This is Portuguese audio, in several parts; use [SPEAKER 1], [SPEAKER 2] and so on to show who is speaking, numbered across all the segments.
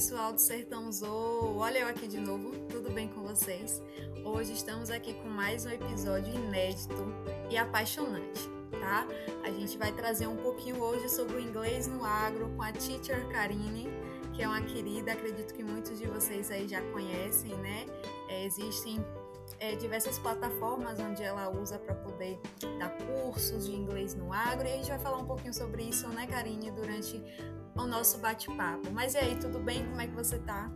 [SPEAKER 1] pessoal do Sertão Zou! Olha eu aqui de novo, tudo bem com vocês? Hoje estamos aqui com mais um episódio inédito e apaixonante, tá? A gente vai trazer um pouquinho hoje sobre o inglês no agro com a teacher Karine, que é uma querida, acredito que muitos de vocês aí já conhecem, né? É, existem é, diversas plataformas onde ela usa para poder dar cursos de inglês no agro e a gente vai falar um pouquinho sobre isso, né, Karine, durante o nosso bate-papo. Mas e aí, tudo bem? Como é que você tá?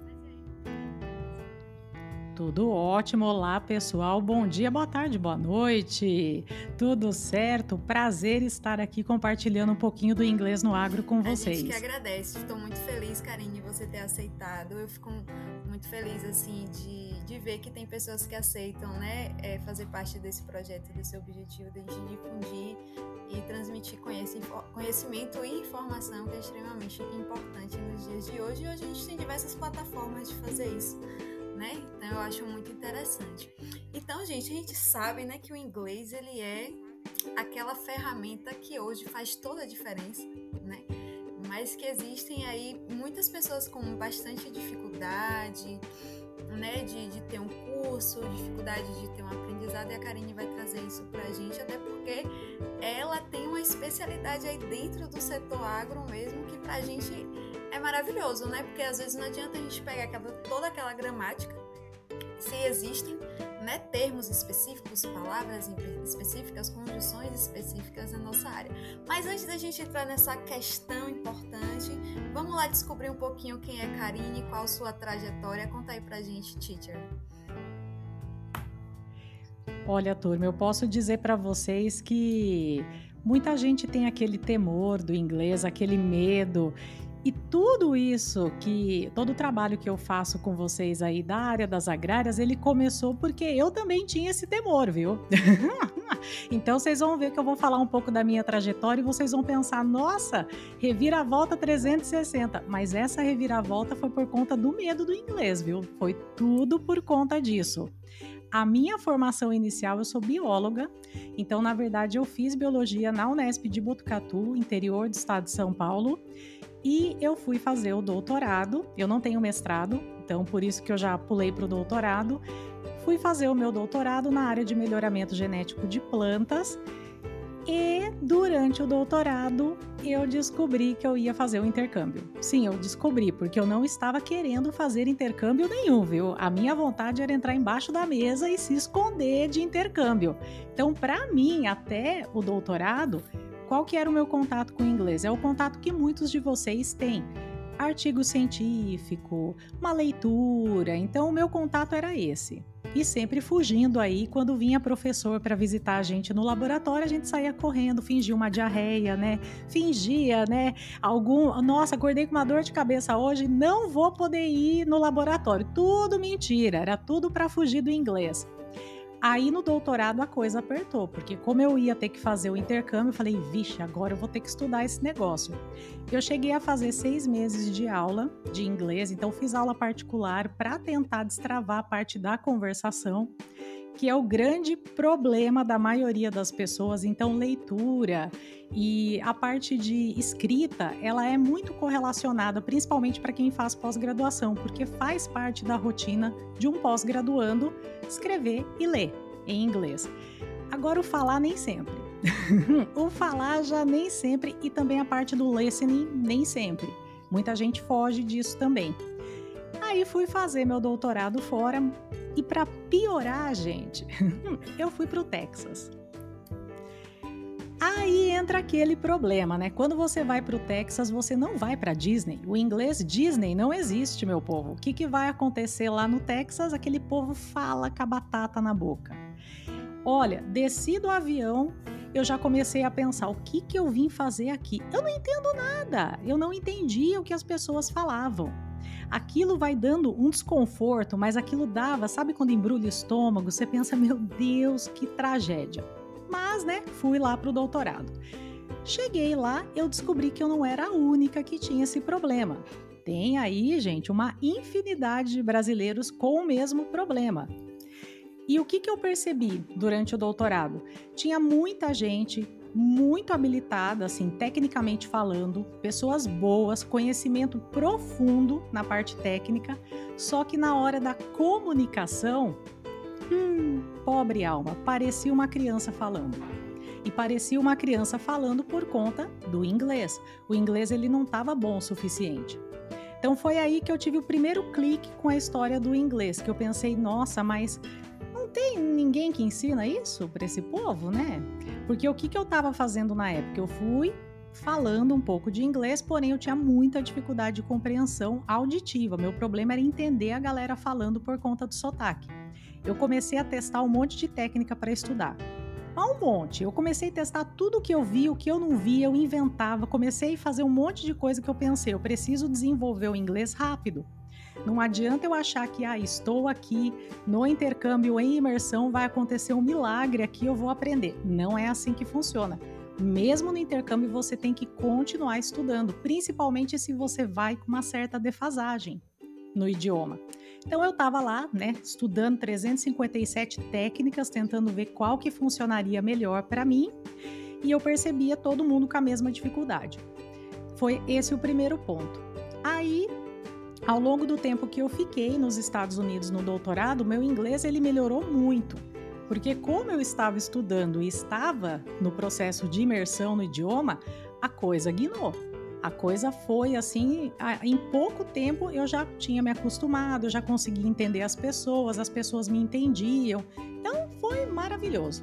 [SPEAKER 2] Tudo ótimo. Olá, pessoal. Bom dia, boa tarde, boa noite. Tudo certo? Prazer estar aqui compartilhando um pouquinho do inglês no agro com vocês.
[SPEAKER 1] A gente que agradece. Estou muito feliz, Karine, você ter aceitado. Eu fico muito feliz, assim, de, de ver que tem pessoas que aceitam, né, é, fazer parte desse projeto, desse objetivo de difundir e transmitir conhecimento e informação que é extremamente importante nos dias de hoje. E hoje a gente tem diversas plataformas de fazer isso né? Então eu acho muito interessante. Então, gente, a gente sabe, né, que o inglês ele é aquela ferramenta que hoje faz toda a diferença, né? Mas que existem aí muitas pessoas com bastante dificuldade, né, de, de ter um curso, dificuldade de ter um aprendizado, e a Karine vai trazer isso pra gente, até porque ela tem uma especialidade aí dentro do setor agro mesmo, que pra gente é maravilhoso, né? Porque às vezes não adianta a gente pegar aquela, toda aquela gramática, se existem né, termos específicos, palavras específicas, conjunções específicas na nossa área. Mas antes da gente entrar nessa questão importante, vamos lá descobrir um pouquinho quem é Karine, qual sua trajetória. Conta aí pra gente, teacher.
[SPEAKER 2] Olha, turma, eu posso dizer para vocês que muita gente tem aquele temor do inglês, aquele medo e tudo isso que, todo o trabalho que eu faço com vocês aí da área das agrárias, ele começou porque eu também tinha esse temor, viu? então vocês vão ver que eu vou falar um pouco da minha trajetória e vocês vão pensar, nossa, reviravolta 360. Mas essa reviravolta foi por conta do medo do inglês, viu? Foi tudo por conta disso. A minha formação inicial, eu sou bióloga, então, na verdade, eu fiz biologia na Unesp de Botucatu, interior do estado de São Paulo, e eu fui fazer o doutorado. Eu não tenho mestrado, então por isso que eu já pulei para o doutorado. Fui fazer o meu doutorado na área de melhoramento genético de plantas. E durante o doutorado eu descobri que eu ia fazer o intercâmbio. Sim, eu descobri, porque eu não estava querendo fazer intercâmbio nenhum, viu? A minha vontade era entrar embaixo da mesa e se esconder de intercâmbio. Então, para mim, até o doutorado, qual que era o meu contato com o inglês? É o contato que muitos de vocês têm. Artigo científico, uma leitura. Então, o meu contato era esse. E sempre fugindo aí, quando vinha professor para visitar a gente no laboratório, a gente saía correndo, fingia uma diarreia, né? Fingia, né? Algum, nossa, acordei com uma dor de cabeça hoje, não vou poder ir no laboratório. Tudo mentira, era tudo para fugir do inglês. Aí no doutorado a coisa apertou, porque como eu ia ter que fazer o intercâmbio, eu falei, vixe, agora eu vou ter que estudar esse negócio. Eu cheguei a fazer seis meses de aula de inglês, então fiz aula particular para tentar destravar a parte da conversação, que é o grande problema da maioria das pessoas. Então, leitura e a parte de escrita, ela é muito correlacionada, principalmente para quem faz pós-graduação, porque faz parte da rotina de um pós-graduando escrever e ler em inglês. Agora, o falar nem sempre. o falar já nem sempre e também a parte do listening nem sempre. Muita gente foge disso também. Aí fui fazer meu doutorado fora e para piorar, gente, eu fui para o Texas. Aí entra aquele problema, né? Quando você vai para o Texas, você não vai para Disney. O inglês Disney não existe, meu povo. O que, que vai acontecer lá no Texas? Aquele povo fala com a batata na boca. Olha, desci do avião, eu já comecei a pensar: o que, que eu vim fazer aqui? Eu não entendo nada. Eu não entendia o que as pessoas falavam. Aquilo vai dando um desconforto, mas aquilo dava, sabe quando embrulha o estômago? Você pensa: meu Deus, que tragédia mas, né, fui lá para o doutorado. Cheguei lá, eu descobri que eu não era a única que tinha esse problema. Tem aí, gente, uma infinidade de brasileiros com o mesmo problema. E o que, que eu percebi durante o doutorado? Tinha muita gente muito habilitada, assim, tecnicamente falando, pessoas boas, conhecimento profundo na parte técnica, só que na hora da comunicação, hum, pobre alma, parecia uma criança falando. E parecia uma criança falando por conta do inglês. O inglês ele não estava bom o suficiente. Então foi aí que eu tive o primeiro clique com a história do inglês, que eu pensei, nossa, mas tem ninguém que ensina isso para esse povo, né? Porque o que, que eu estava fazendo na época? Eu fui falando um pouco de inglês, porém eu tinha muita dificuldade de compreensão auditiva. Meu problema era entender a galera falando por conta do sotaque. Eu comecei a testar um monte de técnica para estudar. Um monte. Eu comecei a testar tudo que eu vi, o que eu não via, eu inventava, comecei a fazer um monte de coisa que eu pensei, eu preciso desenvolver o inglês rápido. Não adianta eu achar que ah, estou aqui no intercâmbio em imersão, vai acontecer um milagre aqui, eu vou aprender. Não é assim que funciona. Mesmo no intercâmbio, você tem que continuar estudando, principalmente se você vai com uma certa defasagem no idioma. Então eu estava lá, né, estudando 357 técnicas, tentando ver qual que funcionaria melhor para mim, e eu percebia todo mundo com a mesma dificuldade. Foi esse o primeiro ponto. Aí ao longo do tempo que eu fiquei nos Estados Unidos no doutorado, meu inglês ele melhorou muito. Porque como eu estava estudando e estava no processo de imersão no idioma, a coisa guinou. A coisa foi assim, em pouco tempo eu já tinha me acostumado, eu já conseguia entender as pessoas, as pessoas me entendiam. Então foi maravilhoso.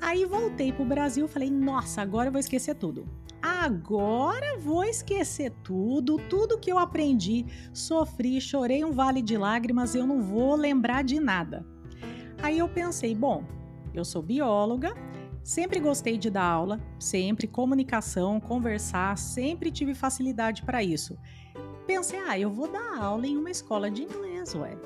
[SPEAKER 2] Aí voltei para o Brasil, falei: "Nossa, agora eu vou esquecer tudo agora vou esquecer tudo, tudo que eu aprendi, sofri, chorei um vale de lágrimas, eu não vou lembrar de nada. Aí eu pensei, bom, eu sou bióloga, sempre gostei de dar aula, sempre comunicação, conversar, sempre tive facilidade para isso. Pensei, ah, eu vou dar aula em uma escola de inglês, ué.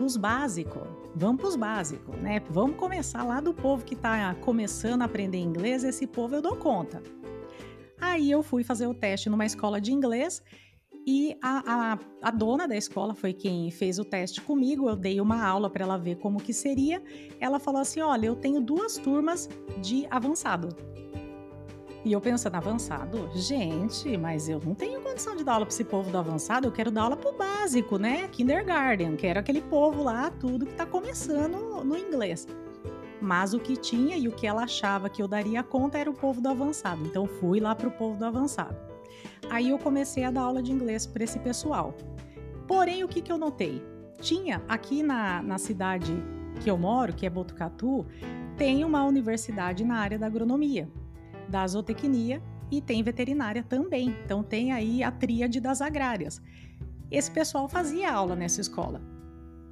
[SPEAKER 2] Os básicos, vamos para os básicos, né? Vamos começar lá do povo que está começando a aprender inglês, esse povo eu dou conta. Aí eu fui fazer o teste numa escola de inglês e a, a, a, dona da escola foi quem fez o teste comigo. Eu dei uma aula para ela ver como que seria. Ela falou assim: Olha, eu tenho duas turmas de avançado. E eu pensando, avançado? Gente, mas eu não tenho condição de dar aula para esse povo do avançado, eu quero dar aula para o básico, né? Kindergarten, quero aquele povo lá, tudo que está começando no inglês. Mas o que tinha e o que ela achava que eu daria conta era o povo do avançado. Então fui lá para o povo do avançado. Aí eu comecei a dar aula de inglês para esse pessoal. Porém, o que, que eu notei? Tinha aqui na, na cidade que eu moro, que é Botucatu, tem uma universidade na área da agronomia, da zootecnia e tem veterinária também. Então tem aí a tríade das agrárias. Esse pessoal fazia aula nessa escola.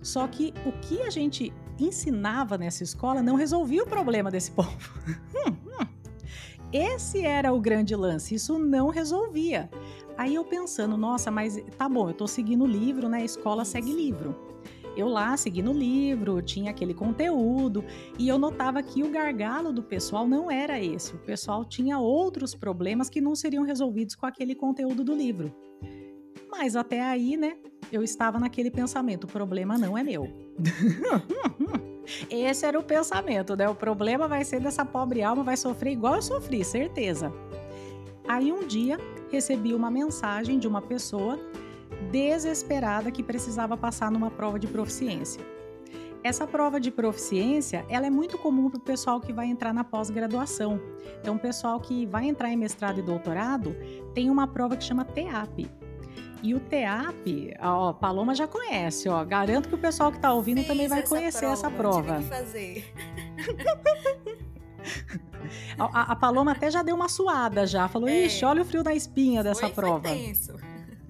[SPEAKER 2] Só que o que a gente ensinava nessa escola não resolvia o problema desse povo. Hum, hum. Esse era o grande lance, isso não resolvia. Aí eu pensando, nossa, mas tá bom, eu tô seguindo o livro, né? A escola segue livro. Eu lá seguindo o livro, tinha aquele conteúdo, e eu notava que o gargalo do pessoal não era esse. O pessoal tinha outros problemas que não seriam resolvidos com aquele conteúdo do livro. Mas até aí, né, eu estava naquele pensamento: o problema não é meu. Esse era o pensamento, né? O problema vai ser dessa pobre alma, vai sofrer igual eu sofri, certeza. Aí um dia recebi uma mensagem de uma pessoa desesperada que precisava passar numa prova de proficiência. Essa prova de proficiência, ela é muito comum para o pessoal que vai entrar na pós-graduação. Então, o pessoal que vai entrar em mestrado e doutorado tem uma prova que chama TEAP, e o TEAP, ó, Paloma já conhece, ó. Garanto que o pessoal que está ouvindo Fiz também vai essa conhecer prova, essa prova. Tive que fazer. a, a, Paloma até já deu uma suada já, falou: é. "Ixi, olha o frio da espinha dessa foi, prova". Foi tenso.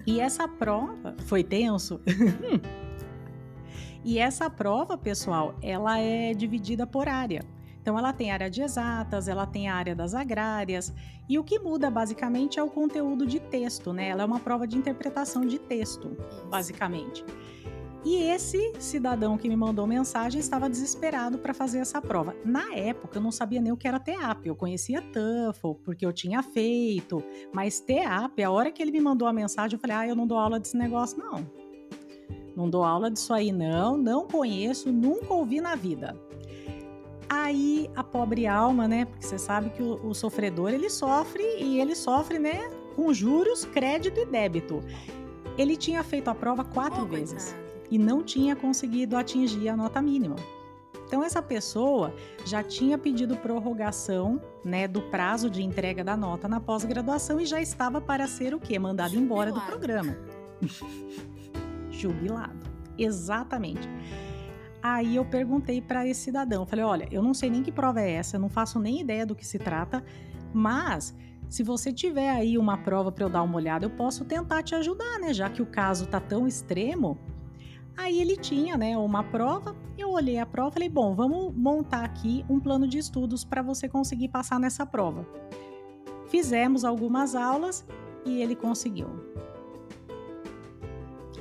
[SPEAKER 2] E essa prova foi tenso. e essa prova, pessoal, ela é dividida por área. Então, ela tem área de exatas, ela tem a área das agrárias, e o que muda basicamente é o conteúdo de texto, né? Ela é uma prova de interpretação de texto, basicamente. E esse cidadão que me mandou mensagem estava desesperado para fazer essa prova. Na época, eu não sabia nem o que era TEAP. Eu conhecia TOEFL, porque eu tinha feito. Mas TEAP, a hora que ele me mandou a mensagem, eu falei: ah, eu não dou aula desse negócio, não. Não dou aula disso aí, não. Não conheço, nunca ouvi na vida. Aí a pobre alma, né? Porque você sabe que o, o sofredor ele sofre e ele sofre, né? Com juros, crédito e débito. Ele tinha feito a prova quatro oh, vezes coitado. e não tinha conseguido atingir a nota mínima. Então essa pessoa já tinha pedido prorrogação, né, do prazo de entrega da nota na pós-graduação e já estava para ser o quê? Mandado Jubilado. embora do programa. Jubilado. Exatamente. Aí eu perguntei para esse cidadão, falei: "Olha, eu não sei nem que prova é essa, não faço nem ideia do que se trata, mas se você tiver aí uma prova para eu dar uma olhada, eu posso tentar te ajudar, né? Já que o caso tá tão extremo, Aí ele tinha, né, uma prova. Eu olhei a prova e falei: bom, vamos montar aqui um plano de estudos para você conseguir passar nessa prova. Fizemos algumas aulas e ele conseguiu.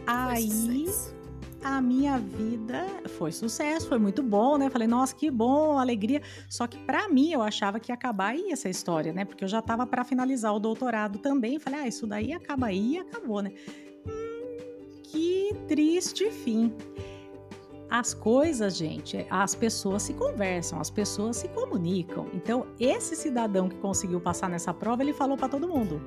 [SPEAKER 2] Aí a minha vida foi sucesso, foi muito bom, né? Falei, nossa, que bom, alegria. Só que para mim eu achava que ia acabar aí essa história, né? Porque eu já estava para finalizar o doutorado também. Falei, ah, isso daí acaba aí e acabou, né? que triste fim. As coisas, gente, as pessoas se conversam, as pessoas se comunicam. Então, esse cidadão que conseguiu passar nessa prova, ele falou para todo mundo.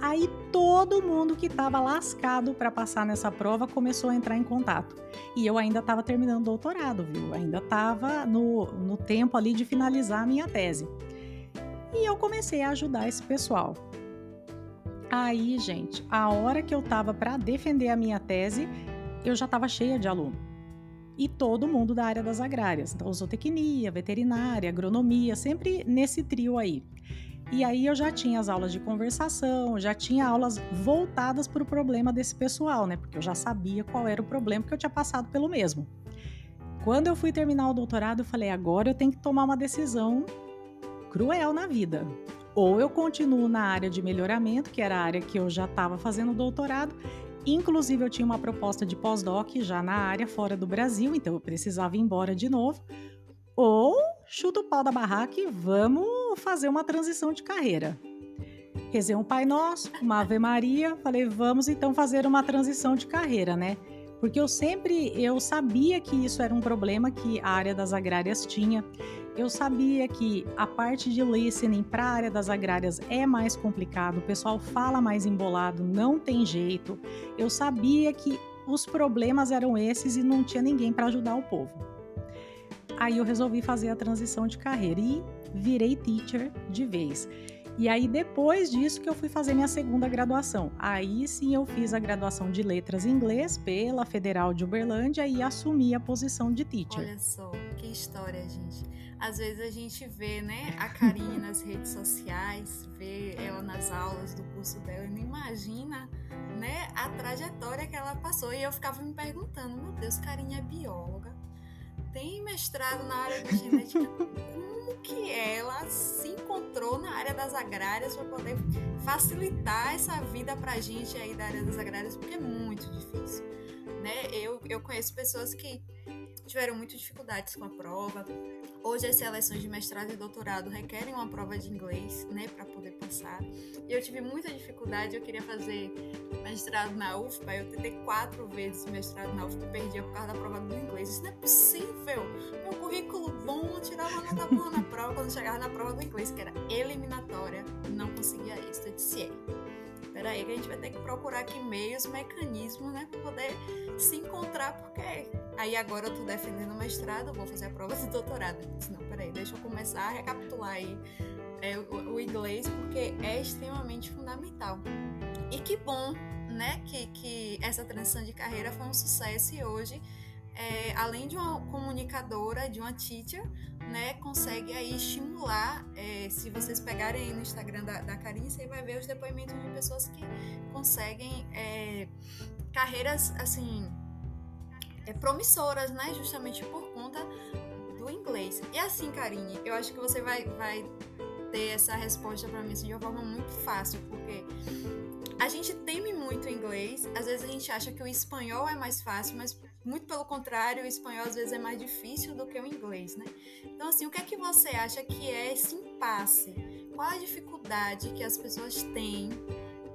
[SPEAKER 2] Aí todo mundo que estava lascado para passar nessa prova começou a entrar em contato. E eu ainda estava terminando o doutorado, viu? Ainda estava no, no tempo ali de finalizar a minha tese. E eu comecei a ajudar esse pessoal. Aí, gente, a hora que eu tava para defender a minha tese, eu já tava cheia de aluno. E todo mundo da área das agrárias, então zootecnia, veterinária, agronomia, sempre nesse trio aí. E aí eu já tinha as aulas de conversação, já tinha aulas voltadas para o problema desse pessoal, né? Porque eu já sabia qual era o problema, porque eu tinha passado pelo mesmo. Quando eu fui terminar o doutorado, eu falei: agora eu tenho que tomar uma decisão cruel na vida ou eu continuo na área de melhoramento, que era a área que eu já estava fazendo doutorado. Inclusive, eu tinha uma proposta de pós-doc já na área fora do Brasil, então eu precisava ir embora de novo. Ou chuta o pau da barraca e vamos fazer uma transição de carreira. Rezei um Pai Nosso, uma Ave Maria, falei, vamos então fazer uma transição de carreira, né? Porque eu sempre, eu sabia que isso era um problema que a área das agrárias tinha. Eu sabia que a parte de listening para a área das agrárias é mais complicado, o pessoal fala mais embolado, não tem jeito. Eu sabia que os problemas eram esses e não tinha ninguém para ajudar o povo. Aí eu resolvi fazer a transição de carreira e virei teacher de vez. E aí, depois disso, que eu fui fazer minha segunda graduação. Aí sim eu fiz a graduação de letras em inglês pela Federal de Uberlândia e assumi a posição de teacher.
[SPEAKER 1] Olha só, que história, gente. Às vezes a gente vê, né, a Karine nas redes sociais, vê ela nas aulas do curso dela e não imagina, né, a trajetória que ela passou. E eu ficava me perguntando, meu Deus, Karine é bióloga, tem mestrado na área de genética como que ela se encontrou na área das agrárias para poder facilitar essa vida para a gente aí da área das agrárias, porque é muito difícil. Né? Eu, eu conheço pessoas que tiveram muitas dificuldades com a prova. Hoje as seleções de mestrado e doutorado requerem uma prova de inglês, né, para poder passar. E eu tive muita dificuldade, eu queria fazer mestrado na UFPA, eu tentei quatro vezes mestrado na UFPA, perdi por causa da prova do inglês. Isso não é possível! Meu currículo bom, eu tirava nota boa na prova, quando chegava na prova do inglês, que era eliminatória, não conseguia isso. Eu disse, peraí, que a gente vai ter que procurar aqui meios, mecanismos, né, para poder se encontrar, porque aí agora eu tô defendendo o mestrado, vou fazer a prova de doutorado. Disse, não, peraí, deixa eu começar a recapitular aí é, o, o, inglês, porque é extremamente fundamental. E que bom, né, que, que essa transição de carreira foi um sucesso e hoje é, além de uma comunicadora, de uma teacher, né, consegue aí estimular. É, se vocês pegarem no Instagram da, da Karine, você vai ver os depoimentos de pessoas que conseguem é, carreiras assim é, promissoras, né, justamente por conta do inglês. E assim, Karine, eu acho que você vai, vai ter essa resposta para mim assim, de uma forma muito fácil, porque a gente teme muito o inglês, às vezes a gente acha que o espanhol é mais fácil, mas muito pelo contrário, o espanhol às vezes é mais difícil do que o inglês, né? Então, assim, o que é que você acha que é esse impasse? Qual a dificuldade que as pessoas têm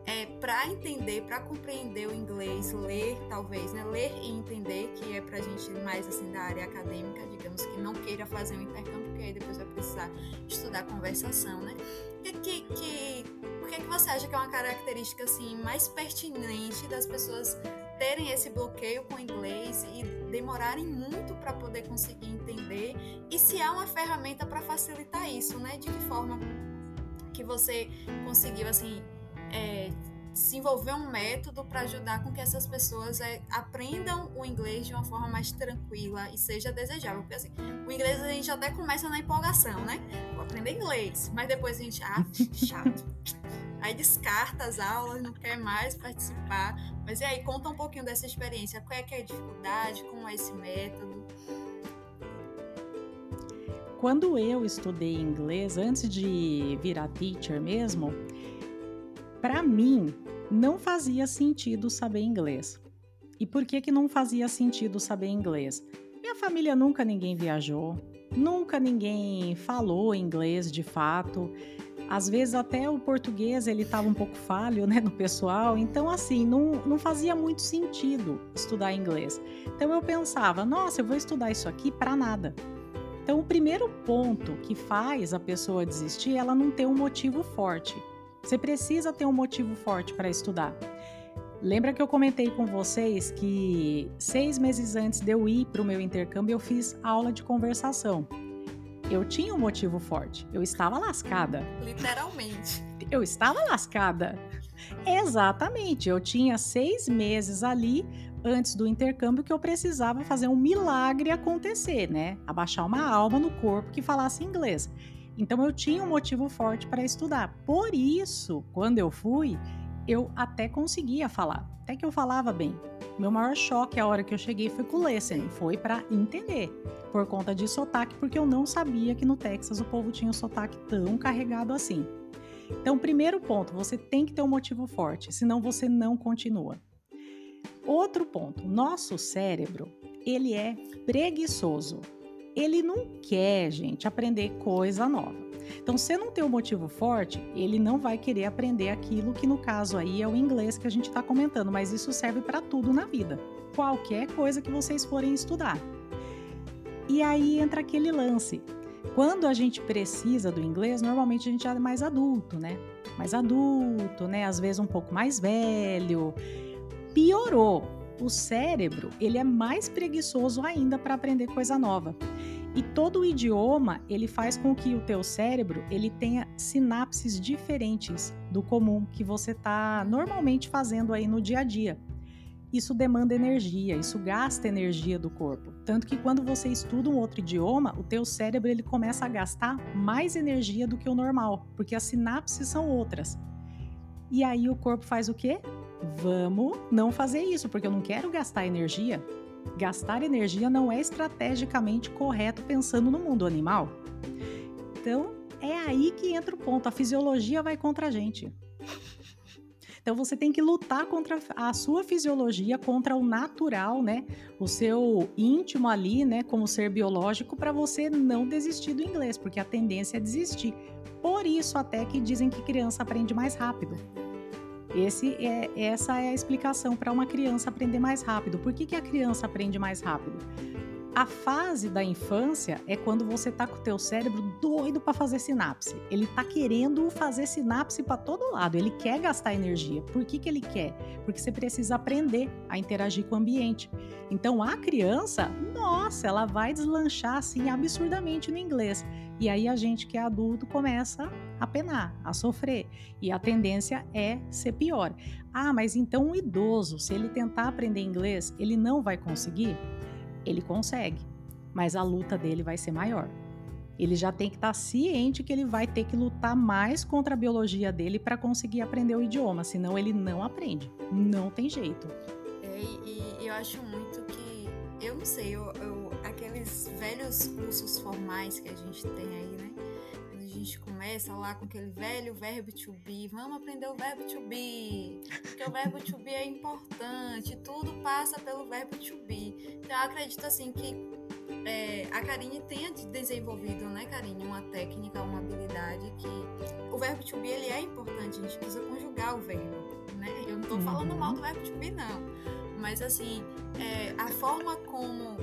[SPEAKER 1] é, para entender, para compreender o inglês, ler talvez, né? Ler e entender, que é para gente mais assim da área acadêmica, digamos que não queira fazer um intercâmbio, porque aí depois vai precisar estudar conversação, né? Que, que, o que, é que você acha que é uma característica assim mais pertinente das pessoas terem esse bloqueio com o inglês e demorarem muito para poder conseguir entender e se há uma ferramenta para facilitar isso, né? De que forma que você conseguiu assim é, desenvolver um método para ajudar com que essas pessoas é, aprendam o inglês de uma forma mais tranquila e seja desejável. Porque assim, o inglês a gente até começa na empolgação, né? Vou aprender inglês, mas depois a gente, ah, chato. Aí descarta as aulas, não quer mais participar. Mas e aí, conta um pouquinho dessa experiência. Qual é que é a dificuldade? Como é esse método?
[SPEAKER 2] Quando eu estudei inglês, antes de virar teacher mesmo, para mim, não fazia sentido saber inglês. E por que que não fazia sentido saber inglês? Minha família nunca ninguém viajou, nunca ninguém falou inglês de fato. Às vezes até o português ele estava um pouco falho, né, no pessoal. Então assim, não, não fazia muito sentido estudar inglês. Então eu pensava, nossa, eu vou estudar isso aqui para nada. Então o primeiro ponto que faz a pessoa desistir, é ela não ter um motivo forte. Você precisa ter um motivo forte para estudar. Lembra que eu comentei com vocês que seis meses antes de eu ir para o meu intercâmbio, eu fiz aula de conversação. Eu tinha um motivo forte. Eu estava lascada.
[SPEAKER 1] Literalmente.
[SPEAKER 2] Eu estava lascada. Exatamente. Eu tinha seis meses ali antes do intercâmbio que eu precisava fazer um milagre acontecer, né? Abaixar uma alma no corpo que falasse inglês. Então eu tinha um motivo forte para estudar. Por isso, quando eu fui, eu até conseguia falar, até que eu falava bem. Meu maior choque a hora que eu cheguei foi com o listening, foi para entender, por conta de sotaque, porque eu não sabia que no Texas o povo tinha um sotaque tão carregado assim. Então, primeiro ponto, você tem que ter um motivo forte, senão você não continua. Outro ponto, nosso cérebro, ele é preguiçoso ele não quer, gente, aprender coisa nova. Então, se não tem um motivo forte, ele não vai querer aprender aquilo que, no caso aí, é o inglês que a gente está comentando, mas isso serve para tudo na vida. Qualquer coisa que vocês forem estudar. E aí entra aquele lance. Quando a gente precisa do inglês, normalmente a gente é mais adulto, né? Mais adulto, né? Às vezes um pouco mais velho. Piorou o cérebro ele é mais preguiçoso ainda para aprender coisa nova. E todo o idioma ele faz com que o teu cérebro ele tenha sinapses diferentes do comum que você está normalmente fazendo aí no dia a dia. Isso demanda energia, isso gasta energia do corpo. Tanto que quando você estuda um outro idioma, o teu cérebro ele começa a gastar mais energia do que o normal, porque as sinapses são outras. E aí o corpo faz o quê? Vamos não fazer isso, porque eu não quero gastar energia. Gastar energia não é estrategicamente correto pensando no mundo animal. Então, é aí que entra o ponto. A fisiologia vai contra a gente. Então você tem que lutar contra a sua fisiologia, contra o natural, né? O seu íntimo ali, né, como ser biológico, para você não desistir do inglês, porque a tendência é desistir. Por isso até que dizem que criança aprende mais rápido. Esse é, essa é a explicação para uma criança aprender mais rápido. Por que, que a criança aprende mais rápido? A fase da infância é quando você está com o teu cérebro doido para fazer sinapse. Ele está querendo fazer sinapse para todo lado. Ele quer gastar energia. Por que, que ele quer? Porque você precisa aprender a interagir com o ambiente. Então a criança, nossa, ela vai deslanchar assim absurdamente no inglês. E aí a gente que é adulto começa a penar, a sofrer. E a tendência é ser pior. Ah, mas então um idoso, se ele tentar aprender inglês, ele não vai conseguir? Ele consegue, mas a luta dele vai ser maior. Ele já tem que estar ciente que ele vai ter que lutar mais contra a biologia dele para conseguir aprender o idioma, senão ele não aprende. Não tem jeito.
[SPEAKER 1] É, e, eu acho muito que, eu não sei, eu, eu, aqueles velhos cursos formais que a gente tem aí? Gente começa lá com aquele velho verbo to be. Vamos aprender o verbo to be. Porque o verbo to be é importante. Tudo passa pelo verbo to be. Então eu acredito assim que é, a Karine tenha desenvolvido, né, Karine, uma técnica, uma habilidade que o verbo to be ele é importante. A gente precisa conjugar o verbo. né? Eu não uhum. falando mal do verbo to be, não. Mas assim, é, a forma como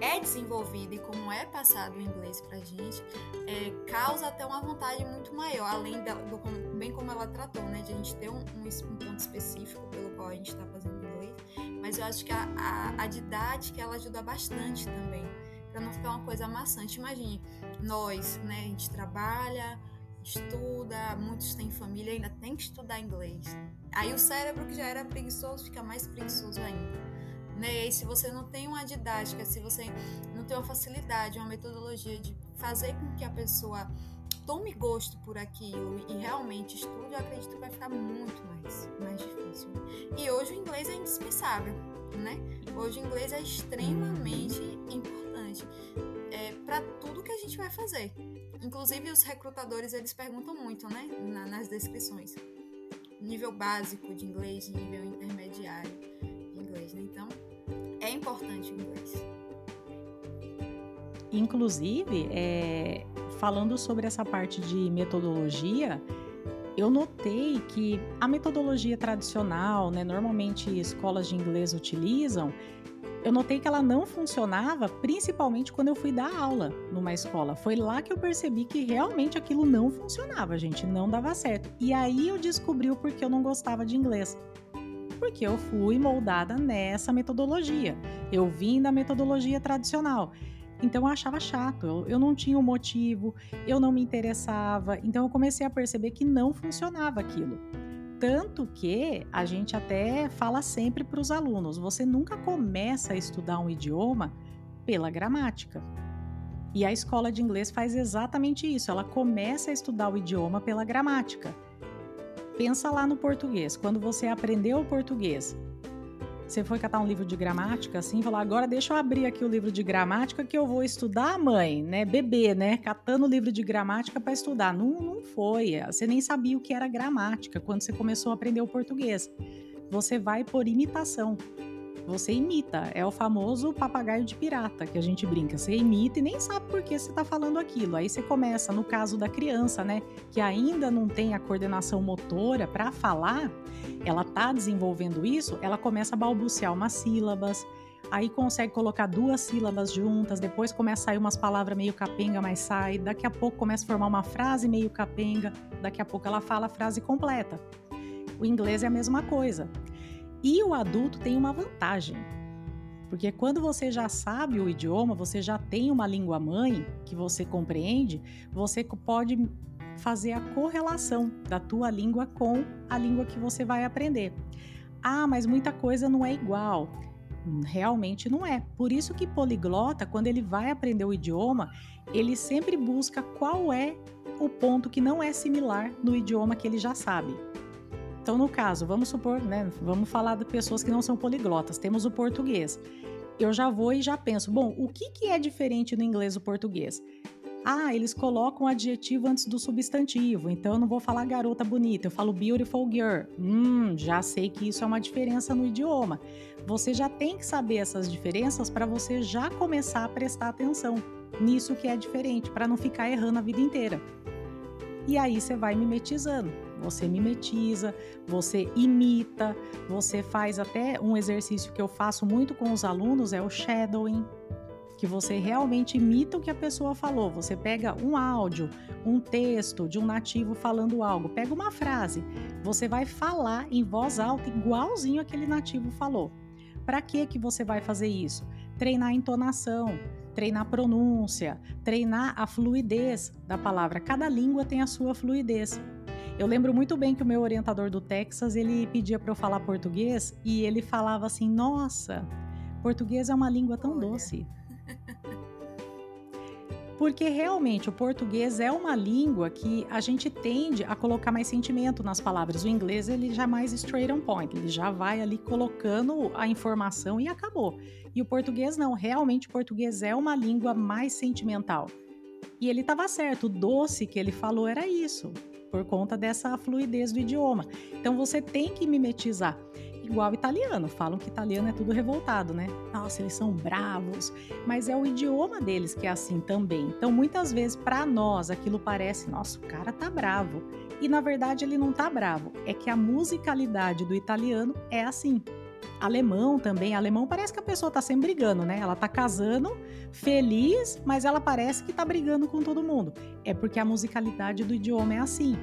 [SPEAKER 1] é desenvolvido e como é passado o inglês pra gente, é, causa até uma vontade muito maior, além da, do bem como ela tratou, né, de a gente ter um, um, um ponto específico pelo qual a gente está fazendo inglês, mas eu acho que a, a, a didática ela ajuda bastante também, para não ficar uma coisa maçante. Imagine, nós, né, a gente trabalha, estuda, muitos têm família, ainda tem que estudar inglês. Aí o cérebro que já era preguiçoso fica mais preguiçoso ainda. Né? E se você não tem uma didática, se você não tem uma facilidade, uma metodologia de fazer com que a pessoa tome gosto por aquilo e realmente estude, eu acredito que vai ficar muito mais, mais difícil. E hoje o inglês é indispensável, né? Hoje o inglês é extremamente importante é, para tudo que a gente vai fazer. Inclusive os recrutadores eles perguntam muito, né? Na, nas descrições, nível básico de inglês, nível intermediário inglês, né? Então é importante o inglês.
[SPEAKER 2] Inclusive, é, falando sobre essa parte de metodologia, eu notei que a metodologia tradicional, né, normalmente escolas de inglês utilizam, eu notei que ela não funcionava, principalmente quando eu fui dar aula numa escola. Foi lá que eu percebi que realmente aquilo não funcionava, gente, não dava certo. E aí eu descobri o porquê eu não gostava de inglês porque eu fui moldada nessa metodologia. Eu vim da metodologia tradicional. Então eu achava chato, eu, eu não tinha um motivo, eu não me interessava. Então eu comecei a perceber que não funcionava aquilo. Tanto que a gente até fala sempre para os alunos: você nunca começa a estudar um idioma pela gramática. E a escola de inglês faz exatamente isso, ela começa a estudar o idioma pela gramática. Pensa lá no português. Quando você aprendeu o português, você foi catar um livro de gramática, assim, falar, agora deixa eu abrir aqui o livro de gramática que eu vou estudar, mãe, né? Bebê, né? Catando o livro de gramática para estudar. Não, não foi. Você nem sabia o que era gramática quando você começou a aprender o português. Você vai por imitação você imita. É o famoso papagaio de pirata que a gente brinca. Você imita e nem sabe por que você está falando aquilo. Aí você começa, no caso da criança, né, que ainda não tem a coordenação motora para falar, ela tá desenvolvendo isso, ela começa a balbuciar umas sílabas. Aí consegue colocar duas sílabas juntas, depois começa a sair umas palavras meio capenga, mas sai. Daqui a pouco começa a formar uma frase meio capenga, daqui a pouco ela fala a frase completa. O inglês é a mesma coisa. E o adulto tem uma vantagem, porque quando você já sabe o idioma, você já tem uma língua mãe que você compreende, você pode fazer a correlação da tua língua com a língua que você vai aprender. Ah, mas muita coisa não é igual. Realmente não é. Por isso que poliglota, quando ele vai aprender o idioma, ele sempre busca qual é o ponto que não é similar no idioma que ele já sabe. Então, no caso, vamos supor, né? Vamos falar de pessoas que não são poliglotas. Temos o português. Eu já vou e já penso, bom, o que, que é diferente no inglês do português? Ah, eles colocam adjetivo antes do substantivo, então eu não vou falar garota bonita, eu falo beautiful girl. Hum, já sei que isso é uma diferença no idioma. Você já tem que saber essas diferenças para você já começar a prestar atenção nisso que é diferente, para não ficar errando a vida inteira. E aí você vai mimetizando. Você mimetiza, você imita, você faz até um exercício que eu faço muito com os alunos é o shadowing, que você realmente imita o que a pessoa falou. Você pega um áudio, um texto de um nativo falando algo, pega uma frase, você vai falar em voz alta igualzinho aquele nativo falou. Para que que você vai fazer isso? Treinar a entonação, treinar a pronúncia, treinar a fluidez da palavra. Cada língua tem a sua fluidez. Eu lembro muito bem que o meu orientador do Texas, ele pedia para eu falar português e ele falava assim: "Nossa, português é uma língua tão Olha. doce". Porque realmente o português é uma língua que a gente tende a colocar mais sentimento nas palavras. O inglês ele já é mais straight on point, ele já vai ali colocando a informação e acabou. E o português não, realmente o português é uma língua mais sentimental. E ele estava certo, o doce que ele falou era isso por conta dessa fluidez do idioma. Então você tem que mimetizar. igual italiano. Falam que italiano é tudo revoltado, né? Nossa, eles são bravos, mas é o idioma deles que é assim também. Então, muitas vezes para nós aquilo parece, nossa, o cara tá bravo. E na verdade ele não tá bravo, é que a musicalidade do italiano é assim. Alemão também, alemão parece que a pessoa tá sempre brigando, né? Ela tá casando, feliz, mas ela parece que tá brigando com todo mundo. É porque a musicalidade do idioma é assim.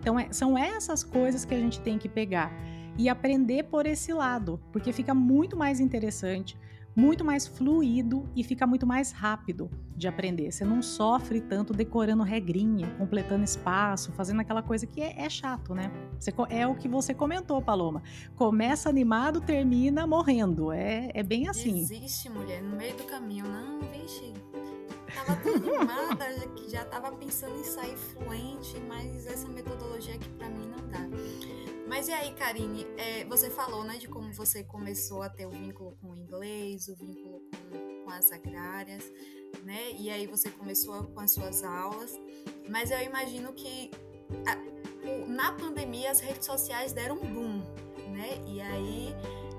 [SPEAKER 2] Então, é, são essas coisas que a gente tem que pegar e aprender por esse lado, porque fica muito mais interessante, muito mais fluido e fica muito mais rápido de aprender. Você não sofre tanto decorando regrinha, completando espaço, fazendo aquela coisa que é, é chato, né? Você, é o que você comentou, Paloma. Começa animado, termina morrendo. É, é bem assim.
[SPEAKER 1] Existe, mulher, no meio do caminho. Não, vixe, tava tão animada já tava pensando em sair fluente, mas essa metodologia aqui para mim não dá. Mas e aí, Karine, é, você falou, né, de como você começou a ter o vínculo com o inglês, o vínculo com, com as agrárias, né? E aí você começou com as suas aulas. Mas eu imagino que a, o, na pandemia as redes sociais deram um boom, né? E aí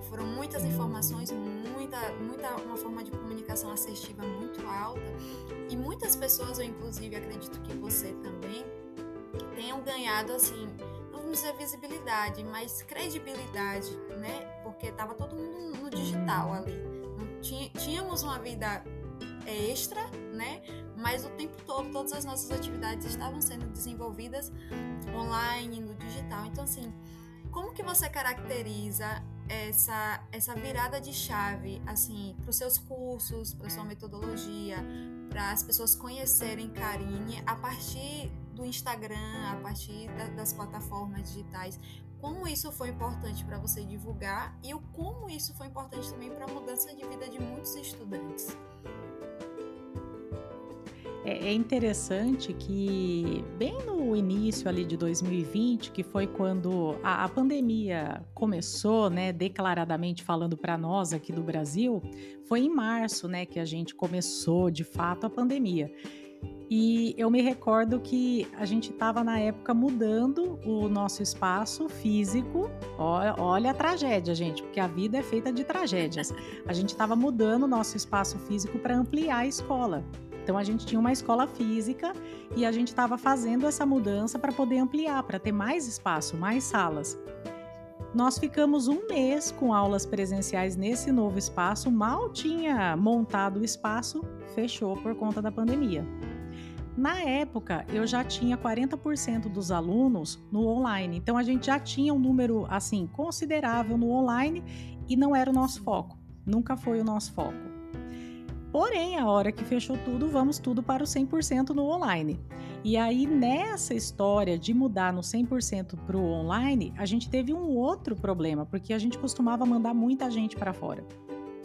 [SPEAKER 1] foram muitas informações, muita, muita uma forma de comunicação assertiva muito alta e muitas pessoas, eu inclusive acredito que você também tenham ganhado assim, não visibilidade, mas credibilidade, né? Porque estava todo mundo no digital ali. Tínhamos uma vida extra, né? Mas o tempo todo, todas as nossas atividades estavam sendo desenvolvidas online, no digital. Então, assim, como que você caracteriza essa, essa virada de chave, assim, para os seus cursos, para sua metodologia, para as pessoas conhecerem Karine a partir do Instagram, a partir da, das plataformas digitais? Como isso foi importante para você divulgar e o como isso foi importante também para a mudança de vida de muitos estudantes?
[SPEAKER 2] É, é interessante que bem no início ali de 2020, que foi quando a, a pandemia começou, né, declaradamente falando para nós aqui do Brasil, foi em março, né, que a gente começou de fato a pandemia. E eu me recordo que a gente estava na época mudando o nosso espaço físico. Olha, a tragédia, gente, porque a vida é feita de tragédias. A gente estava mudando o nosso espaço físico para ampliar a escola. Então a gente tinha uma escola física e a gente estava fazendo essa mudança para poder ampliar, para ter mais espaço, mais salas. Nós ficamos um mês com aulas presenciais nesse novo espaço, mal tinha montado o espaço, fechou por conta da pandemia. Na época, eu já tinha 40% dos alunos no online, então a gente já tinha um número assim considerável no online e não era o nosso foco, nunca foi o nosso foco. Porém, a hora que fechou tudo, vamos tudo para o 100% no online. E aí, nessa história de mudar no 100% para o online, a gente teve um outro problema, porque a gente costumava mandar muita gente para fora.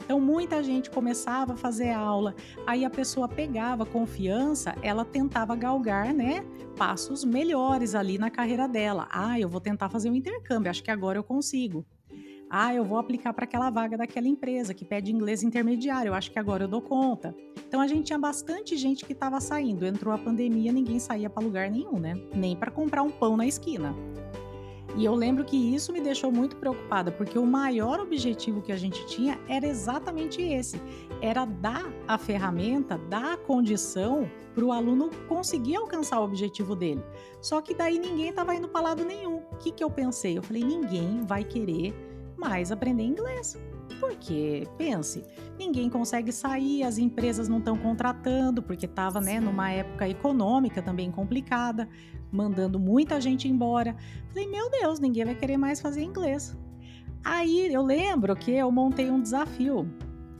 [SPEAKER 2] Então, muita gente começava a fazer aula, aí a pessoa pegava confiança, ela tentava galgar, né, passos melhores ali na carreira dela. Ah, eu vou tentar fazer um intercâmbio, acho que agora eu consigo. Ah, eu vou aplicar para aquela vaga daquela empresa que pede inglês intermediário, eu acho que agora eu dou conta. Então a gente tinha bastante gente que estava saindo. Entrou a pandemia, ninguém saía para lugar nenhum, né? Nem para comprar um pão na esquina. E eu lembro que isso me deixou muito preocupada, porque o maior objetivo que a gente tinha era exatamente esse: era dar a ferramenta, dar a condição para o aluno conseguir alcançar o objetivo dele. Só que daí ninguém estava indo para lado nenhum. O que, que eu pensei? Eu falei: ninguém vai querer mais aprender inglês. Porque, pense, ninguém consegue sair, as empresas não estão contratando, porque estava né, numa época econômica também complicada, mandando muita gente embora. Falei, meu Deus, ninguém vai querer mais fazer inglês. Aí eu lembro que eu montei um desafio.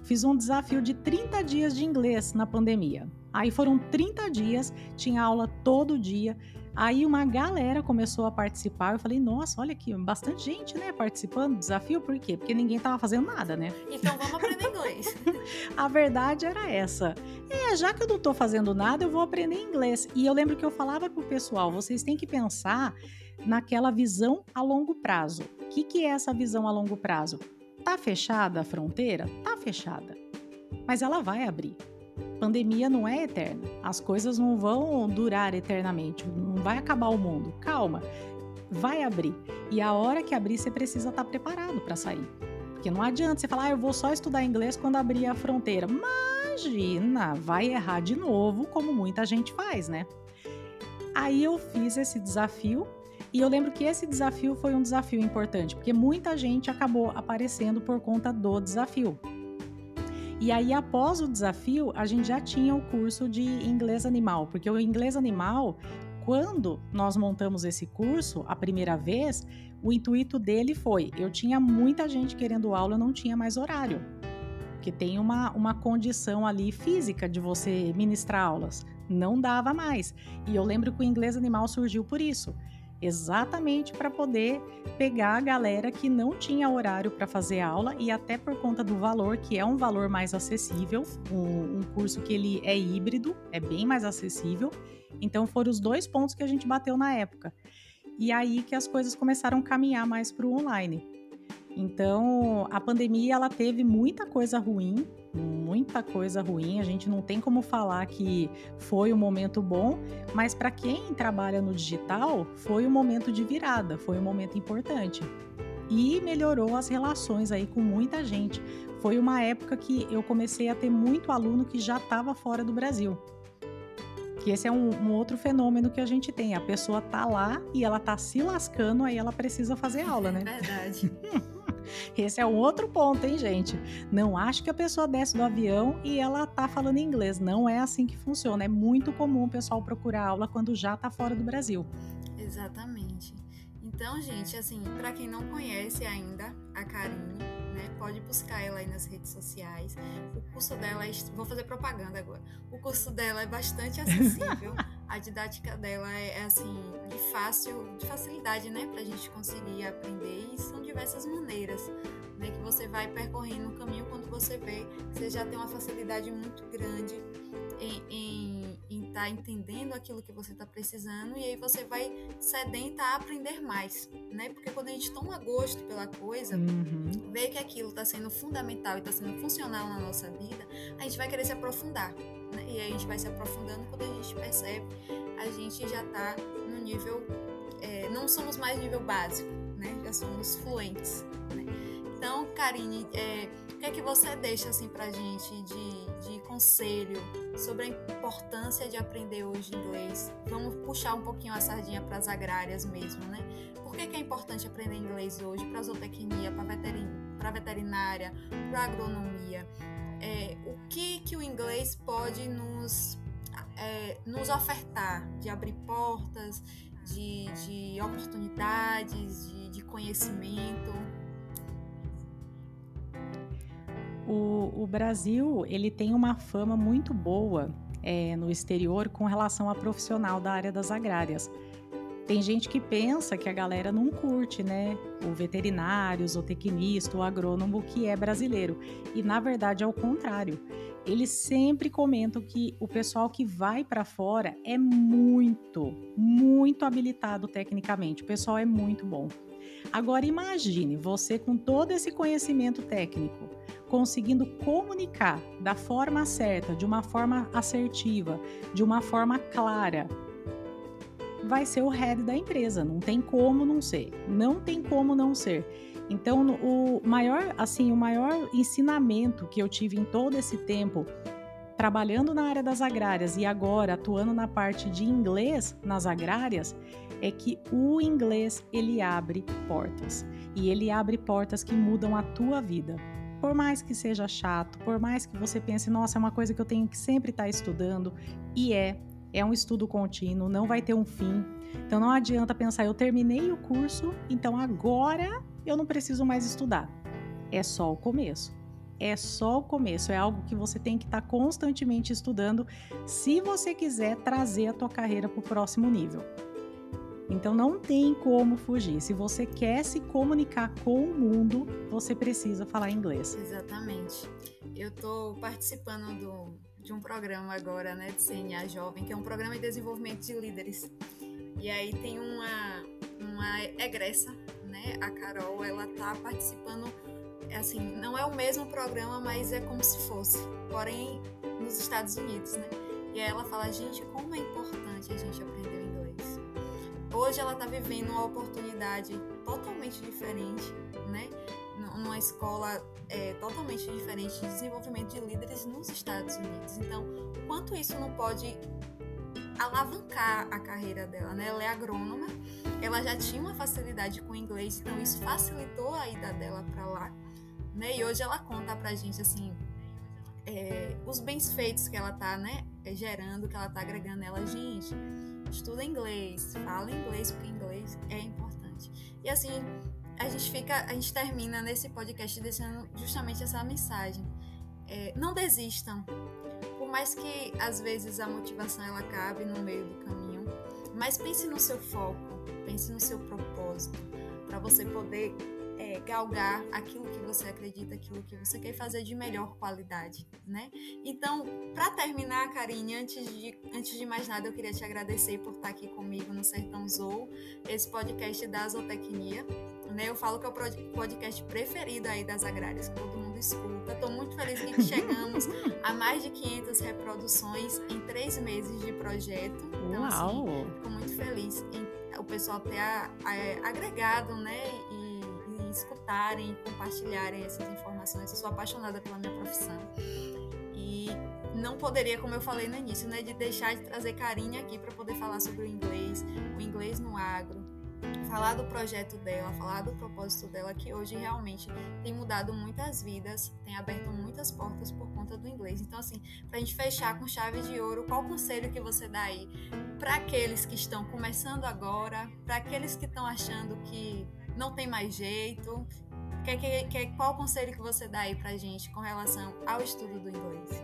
[SPEAKER 2] Fiz um desafio de 30 dias de inglês na pandemia. Aí foram 30 dias, tinha aula todo dia. Aí uma galera começou a participar. Eu falei, nossa, olha aqui, bastante gente, né, participando do desafio. Por quê? Porque ninguém tava fazendo nada, né?
[SPEAKER 1] Então vamos aprender inglês.
[SPEAKER 2] a verdade era essa. É, já que eu não tô fazendo nada, eu vou aprender inglês. E eu lembro que eu falava pro pessoal, vocês têm que pensar naquela visão a longo prazo. O que, que é essa visão a longo prazo? Tá fechada a fronteira? Tá fechada. Mas ela vai abrir pandemia não é eterna. As coisas não vão durar eternamente. Não vai acabar o mundo. Calma. vai abrir. E a hora que abrir, você precisa estar tá preparado para sair. Porque não adianta você falar, ah, eu vou só estudar inglês quando abrir a fronteira. Imagina, vai errar de novo, como muita gente faz, né? Aí eu fiz esse desafio e eu lembro que esse desafio foi um desafio importante, porque muita gente acabou aparecendo por conta do desafio. E aí, após o desafio, a gente já tinha o curso de inglês animal, porque o inglês animal, quando nós montamos esse curso a primeira vez, o intuito dele foi: eu tinha muita gente querendo aula, eu não tinha mais horário. Porque tem uma, uma condição ali física de você ministrar aulas. Não dava mais. E eu lembro que o inglês animal surgiu por isso exatamente para poder pegar a galera que não tinha horário para fazer aula e até por conta do valor, que é um valor mais acessível, um, um, curso que ele é híbrido, é bem mais acessível. Então foram os dois pontos que a gente bateu na época. E aí que as coisas começaram a caminhar mais para o online. Então, a pandemia ela teve muita coisa ruim, muita coisa ruim. A gente não tem como falar que foi um momento bom, mas para quem trabalha no digital, foi um momento de virada, foi um momento importante. E melhorou as relações aí com muita gente. Foi uma época que eu comecei a ter muito aluno que já estava fora do Brasil. Que esse é um, um, outro fenômeno que a gente tem. A pessoa tá lá e ela tá se lascando, aí ela precisa fazer aula, né?
[SPEAKER 1] Verdade.
[SPEAKER 2] Esse é um outro ponto, hein, gente? Não acho que a pessoa desce do avião e ela tá falando inglês. Não é assim que funciona. É muito comum o pessoal procurar aula quando já tá fora do Brasil.
[SPEAKER 1] Exatamente. Então, gente, assim, para quem não conhece ainda a Karine, né, pode buscar ela aí nas redes sociais. O curso dela, é, vou fazer propaganda agora. O curso dela é bastante acessível. a didática dela é, é, assim de fácil, de facilidade, né, para a gente conseguir aprender e são diversas maneiras, né, que você vai percorrendo o caminho quando você vê que você já tem uma facilidade muito grande em estar tá entendendo aquilo que você está precisando e aí você vai sedenta a aprender mais, né? Porque quando a gente toma gosto pela coisa, uhum. vê que aquilo está sendo fundamental e está sendo funcional na nossa vida, a gente vai querer se aprofundar. Né? E aí a gente vai se aprofundando quando a gente percebe, a gente já está no nível, é, não somos mais nível básico, né? Já somos fluentes. Né? Então, Karine, é, que é que você deixa assim pra gente de, de conselho sobre a importância de aprender hoje inglês? Vamos puxar um pouquinho a sardinha para as agrárias mesmo, né? Por que, que é importante aprender inglês hoje para zootecnia, para veterin veterinária, para agronomia? É, o que, que o inglês pode nos, é, nos ofertar de abrir portas, de, de oportunidades, de, de conhecimento?
[SPEAKER 2] O, o Brasil ele tem uma fama muito boa é, no exterior com relação a profissional da área das agrárias. Tem gente que pensa que a galera não curte, né? O veterinário, o zootecnista, o agrônomo que é brasileiro. E na verdade é o contrário. Eles sempre comentam que o pessoal que vai para fora é muito, muito habilitado tecnicamente. O pessoal é muito bom. Agora imagine você com todo esse conhecimento técnico, conseguindo comunicar da forma certa, de uma forma assertiva, de uma forma clara, vai ser o head da empresa, não tem como não ser. Não tem como não ser. Então, o maior, assim, o maior ensinamento que eu tive em todo esse tempo trabalhando na área das agrárias e agora atuando na parte de inglês nas agrárias é que o inglês ele abre portas e ele abre portas que mudam a tua vida. Por mais que seja chato, por mais que você pense, nossa, é uma coisa que eu tenho que sempre estar tá estudando, e é, é um estudo contínuo, não vai ter um fim. Então não adianta pensar, eu terminei o curso, então agora eu não preciso mais estudar. É só o começo. É só o começo, é algo que você tem que estar tá constantemente estudando se você quiser trazer a tua carreira para o próximo nível. Então não tem como fugir. Se você quer se comunicar com o mundo, você precisa falar inglês.
[SPEAKER 1] Exatamente. Eu estou participando do, de um programa agora, né, de CNA Jovem, que é um programa de desenvolvimento de líderes. E aí tem uma, uma egressa, né, a Carol, ela tá participando, assim, não é o mesmo programa, mas é como se fosse, porém nos Estados Unidos, né? E aí ela fala, gente, como é importante a gente aprender hoje ela está vivendo uma oportunidade totalmente diferente, né? Numa escola é, totalmente diferente de desenvolvimento de líderes nos Estados Unidos. Então, quanto isso não pode alavancar a carreira dela, né? Ela é agrônoma, ela já tinha uma facilidade com inglês, então isso facilitou a ida dela para lá, né? E hoje ela conta pra gente assim é, os bens feitos que ela tá, né, gerando, que ela tá agregando nela, gente. Estuda inglês, fala inglês porque inglês é importante. E assim, a gente fica, a gente termina nesse podcast deixando justamente essa mensagem. É, não desistam, por mais que às vezes a motivação ela acabe no meio do caminho, mas pense no seu foco, pense no seu propósito, para você poder é, galgar aquilo que você acredita, aquilo que você quer fazer de melhor qualidade, né? Então, para terminar, Karine, antes de, antes de mais nada, eu queria te agradecer por estar aqui comigo no Sertão Zou, esse podcast da zootecnia. Né? Eu falo que é o podcast preferido aí das agrárias, que todo mundo escuta. Estou muito feliz que chegamos a mais de 500 reproduções em três meses de projeto. Então, assim, Uau! assim, fico muito feliz em o pessoal ter a, a, agregado, né? E, e escutarem, compartilharem essas informações. Eu sou apaixonada pela minha profissão. E não poderia, como eu falei no início, né, de deixar de trazer carinho aqui para poder falar sobre o inglês, o inglês no agro, falar do projeto dela, falar do propósito dela, que hoje realmente tem mudado muitas vidas, tem aberto muitas portas por conta do inglês. Então, assim, para a gente fechar com chave de ouro, qual conselho que você dá aí para aqueles que estão começando agora, para aqueles que estão achando que não tem mais jeito? Que, que, que, qual o conselho que você dá aí para gente com relação ao estudo do inglês?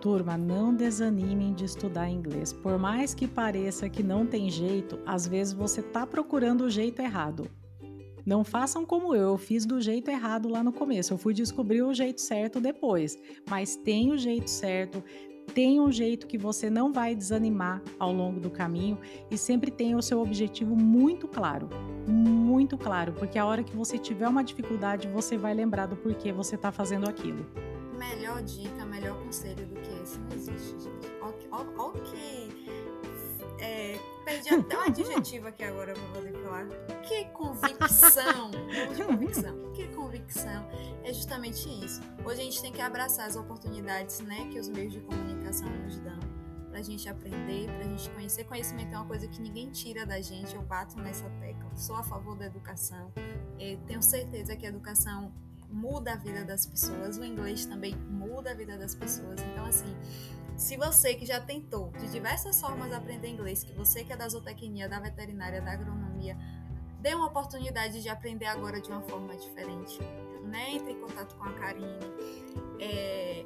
[SPEAKER 2] Turma, não desanimem de estudar inglês. Por mais que pareça que não tem jeito, às vezes você está procurando o jeito errado. Não façam como eu, eu fiz do jeito errado lá no começo. Eu fui descobrir o jeito certo depois. Mas tem o jeito certo, tem um jeito que você não vai desanimar ao longo do caminho e sempre tenha o seu objetivo muito claro. Muito claro, porque a hora que você tiver uma dificuldade, você vai lembrar do porquê você está fazendo aquilo
[SPEAKER 1] melhor dica, melhor conselho do que esse não existe, gente. Olha que. É, perdi até um adjetivo aqui agora pra poder falar. Que convicção! que convicção. Que convicção. É justamente isso. Hoje a gente tem que abraçar as oportunidades né, que os meios de comunicação nos dão pra gente aprender, pra gente conhecer. Conhecimento é uma coisa que ninguém tira da gente, eu bato nessa tecla. Sou a favor da educação. É, tenho certeza que a educação muda a vida das pessoas, o inglês também muda a vida das pessoas. Então, assim, se você que já tentou de diversas formas aprender inglês, que você que é da zootecnia, da veterinária, da agronomia, dê uma oportunidade de aprender agora de uma forma diferente. Né? Entre em contato com a Karine. É,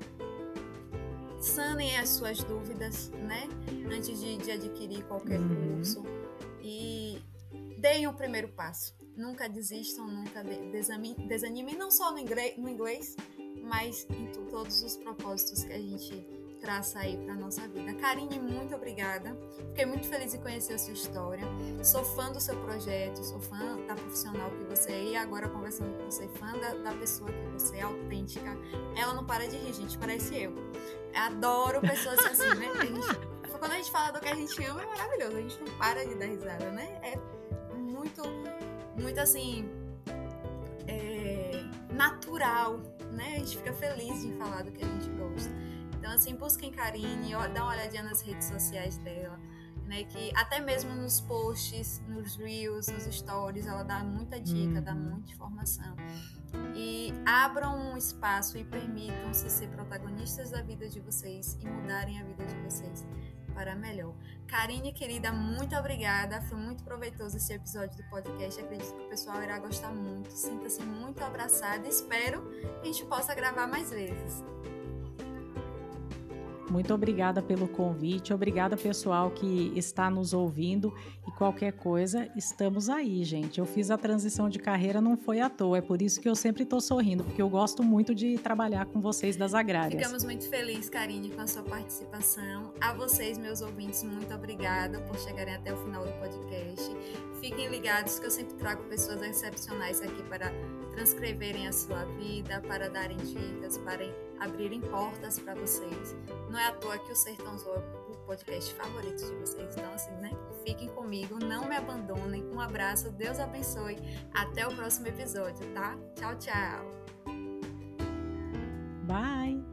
[SPEAKER 1] sanem as suas dúvidas, né? Antes de, de adquirir qualquer uhum. curso. E deem o primeiro passo nunca desistam, nunca desanimem, não só no inglês, no inglês mas em todos os propósitos que a gente traça aí para nossa vida. Karine, muito obrigada. Fiquei muito feliz em conhecer a sua história. Sou fã do seu projeto, sou fã da profissional que você é e agora conversando com você, fã da, da pessoa que você é, autêntica. Ela não para de rir, gente, parece eu. Adoro pessoas assim, né? Gente, quando a gente fala do que a gente ama, é maravilhoso. A gente não para de dar risada, né? É muito muito assim é, natural, né? A gente fica feliz de falar do que a gente gosta. Então, assim, busquem Karine, dá uma olhadinha nas redes sociais dela, né? Que até mesmo nos posts, nos reels, nos stories, ela dá muita dica, dá uhum. muita informação. E abram um espaço e permitam-se ser protagonistas da vida de vocês e mudarem a vida de vocês para melhor. Karine, querida, muito obrigada. Foi muito proveitoso esse episódio do podcast. Acredito que o pessoal irá gostar muito. Sinta-se muito abraçada. Espero que a gente possa gravar mais vezes.
[SPEAKER 2] Muito obrigada pelo convite, obrigada pessoal que está nos ouvindo e qualquer coisa, estamos aí, gente. Eu fiz a transição de carreira, não foi à toa, é por isso que eu sempre estou sorrindo, porque eu gosto muito de trabalhar com vocês das agrárias.
[SPEAKER 1] Ficamos muito felizes, Karine, com a sua participação. A vocês, meus ouvintes, muito obrigada por chegarem até o final do podcast. Fiquem ligados que eu sempre trago pessoas excepcionais aqui para transcreverem a sua vida, para darem dicas, para abrirem portas para vocês. Não é à toa que o Sertão Zoa é o podcast favorito de vocês. Então, assim, né? Fiquem comigo, não me abandonem. Um abraço, Deus abençoe. Até o próximo episódio, tá? Tchau, tchau.
[SPEAKER 2] Bye!